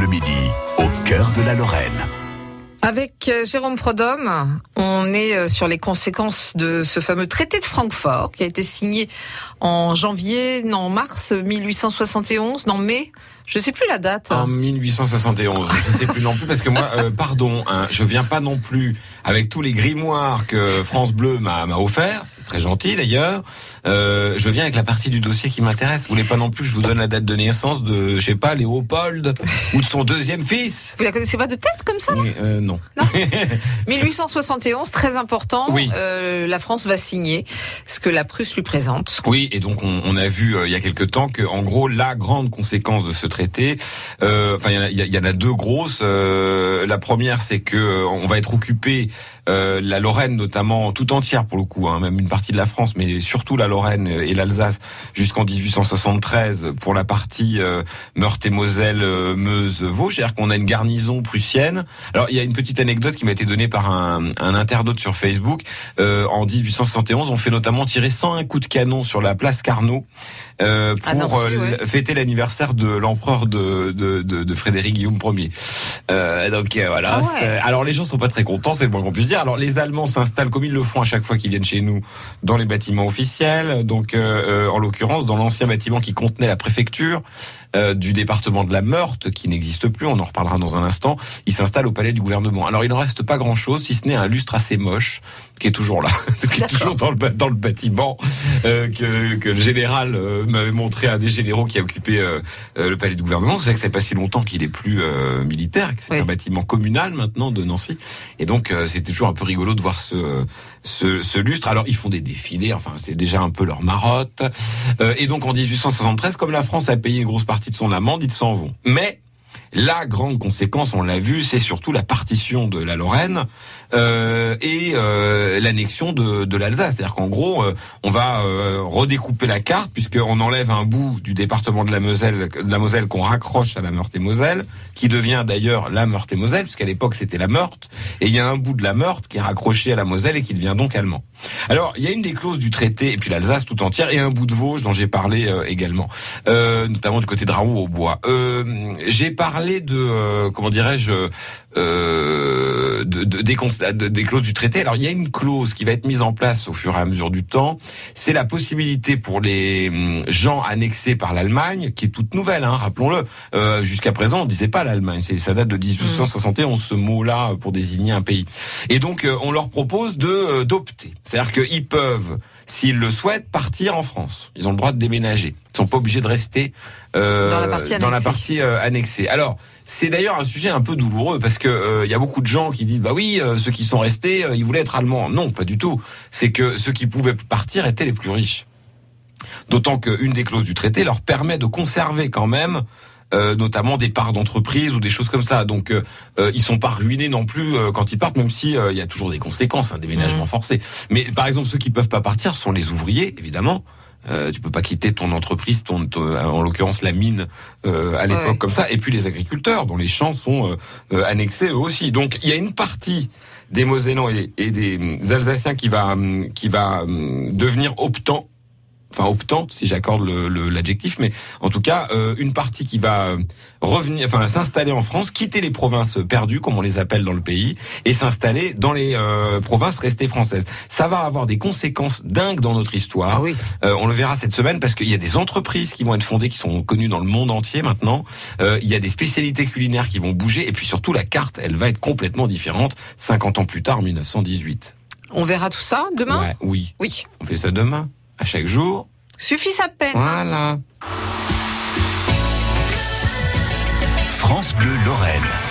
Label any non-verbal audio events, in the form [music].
Bleu Midi, au cœur de la Lorraine. Avec euh, Jérôme Prodhomme, on est euh, sur les conséquences de ce fameux traité de Francfort qui a été signé en janvier, non, mars 1871, non, mai je sais plus la date. En 1871, je sais plus non plus parce que moi, euh, pardon, hein, je viens pas non plus avec tous les grimoires que France Bleu m'a offert. Très gentil d'ailleurs. Euh, je viens avec la partie du dossier qui m'intéresse. Vous voulez pas non plus Je vous donne la date de naissance de, je sais pas, Léopold ou de son deuxième fils. Vous la connaissez pas de tête comme ça oui, euh, Non. non [laughs] 1871, très important. Oui. Euh, la France va signer ce que la Prusse lui présente. Oui, et donc on, on a vu euh, il y a quelque temps que, en gros, la grande conséquence de ce traité euh, enfin, il y, en a deux grosses. Euh, la première, c'est que on va être occupé euh, la Lorraine notamment tout entière pour le coup, hein, même une partie de la France, mais surtout la Lorraine et l'Alsace jusqu'en 1873 pour la partie euh, Meurthe-et-Moselle, euh, Meuse, Vosges, c'est-à-dire qu'on a une garnison prussienne. Alors il y a une petite anecdote qui m'a été donnée par un, un internaute sur Facebook. en 1871, on fait notamment tirer 101 coups de canon sur la place Carnot pour Nancy, ouais. fêter l'anniversaire de l'empereur de, de, de, de, Frédéric Guillaume Ier. donc voilà. Ah ouais. Alors les gens sont pas très contents, c'est le moins qu'on puisse dire. Alors les Allemands s'installent comme ils le font à chaque fois qu'ils viennent chez nous dans les bâtiments officiels. Donc euh, en l'occurrence dans l'ancien bâtiment qui contenait la préfecture euh, du département de la Meurthe qui n'existe plus, on en reparlera dans un instant. Ils s'installent au palais du gouvernement. Alors il ne reste pas grand chose si ce n'est un lustre assez moche qui est toujours là, [laughs] qui est toujours dans le dans le bâtiment euh, que, que le général euh, m'avait montré à un des généraux qui a occupé euh, le palais du gouvernement. C'est vrai que ça fait pas si longtemps qu'il est plus militaire, que c'est Oui. un bâtiment communal maintenant de Nancy. Et donc c'était toujours un peu rigolo de voir ce, ce, ce lustre. Alors ils font des défilés, enfin c'est déjà un peu leur marotte. Euh, et donc en 1873, comme la France a payé une grosse partie de son amende, ils s'en vont. Mais la grande conséquence, on l'a vu, c'est surtout la partition de la Lorraine euh, et euh, l'annexion de, de l'Alsace. C'est-à-dire qu'en gros, euh, on va euh, redécouper la carte puisqu'on enlève un bout du département de la Moselle, de la Moselle qu'on raccroche à la Meurthe-et-Moselle, qui devient d'ailleurs la Meurthe-et-Moselle, puisqu'à l'époque c'était la Meurthe, et il y a un bout de la Meurthe qui est raccroché à la Moselle et qui devient donc allemand. Alors, il y a une des clauses du traité, et puis l'Alsace tout entière, et un bout de Vosges dont j'ai parlé euh, également, euh, notamment du côté de Raoult au bois. J'ai parlé de, euh, comment dirais-je, euh, de, de- des, clauses du traité. Alors, il y a une clause qui va être mise en place au fur et à mesure du temps. C'est la possibilité pour les hum, gens annexés par l'Allemagne, qui est toute nouvelle, hein, rappelons-le. Euh, Jusqu'à présent, on disait pas l'Allemagne. Ça date de 1871, ce mot-là pour désigner un pays. Et donc, euh, on leur propose de euh, d'opter. C'est-à-dire qu'ils peuvent, s'ils le souhaitent, partir en France. Ils ont le droit de déménager. Ils sont pas obligés de rester euh, Dans la partie dans la annexée. partie euh, annexée. Alors, c'est d'ailleurs un sujet un peu douloureux parce que euh, il y a beaucoup de gens qui disent bah oui, ceux qui sont restés, ils voulaient être allemands. Non, pas du tout. C'est que ceux qui pouvaient partir étaient les plus riches. D'autant qu'une des clauses du traité leur permet de conserver quand même euh, notamment des parts d'entreprise ou des choses comme ça. Donc euh, euh, ils sont pas ruinés non plus euh, quand ils partent, même si euh, il y a toujours des conséquences, un déménagement Mhm. forcé. Mais par exemple ceux qui peuvent pas partir sont les ouvriers, évidemment. Euh, tu peux pas quitter ton entreprise, ton, ton- en l'occurrence la mine euh, à l'époque Ouais. comme ça, et puis les agriculteurs dont les champs sont euh, annexés eux aussi. Donc il y a une partie des Mosellans et, et des hum, Alsaciens qui va hum, qui va hum, devenir optant enfin optante si j'accorde l'adjectif, mais en tout cas euh, une partie qui va euh, revenir, enfin s'installer en France, quitter les provinces perdues comme on les appelle dans le pays, et s'installer dans les euh, provinces restées françaises. Ça va avoir des conséquences dingues dans notre histoire. Ah oui. Euh, on le verra cette semaine parce qu'il y a des entreprises qui vont être fondées, qui sont connues dans le monde entier maintenant. Il y a des spécialités culinaires qui vont bouger, et puis surtout la carte, elle va être complètement différente 50 ans plus tard, en 1918. On verra tout ça demain? Ouais, oui, Oui. on fait ça demain, à chaque jour. Suffit sa peine. Voilà. France Bleu Lorraine.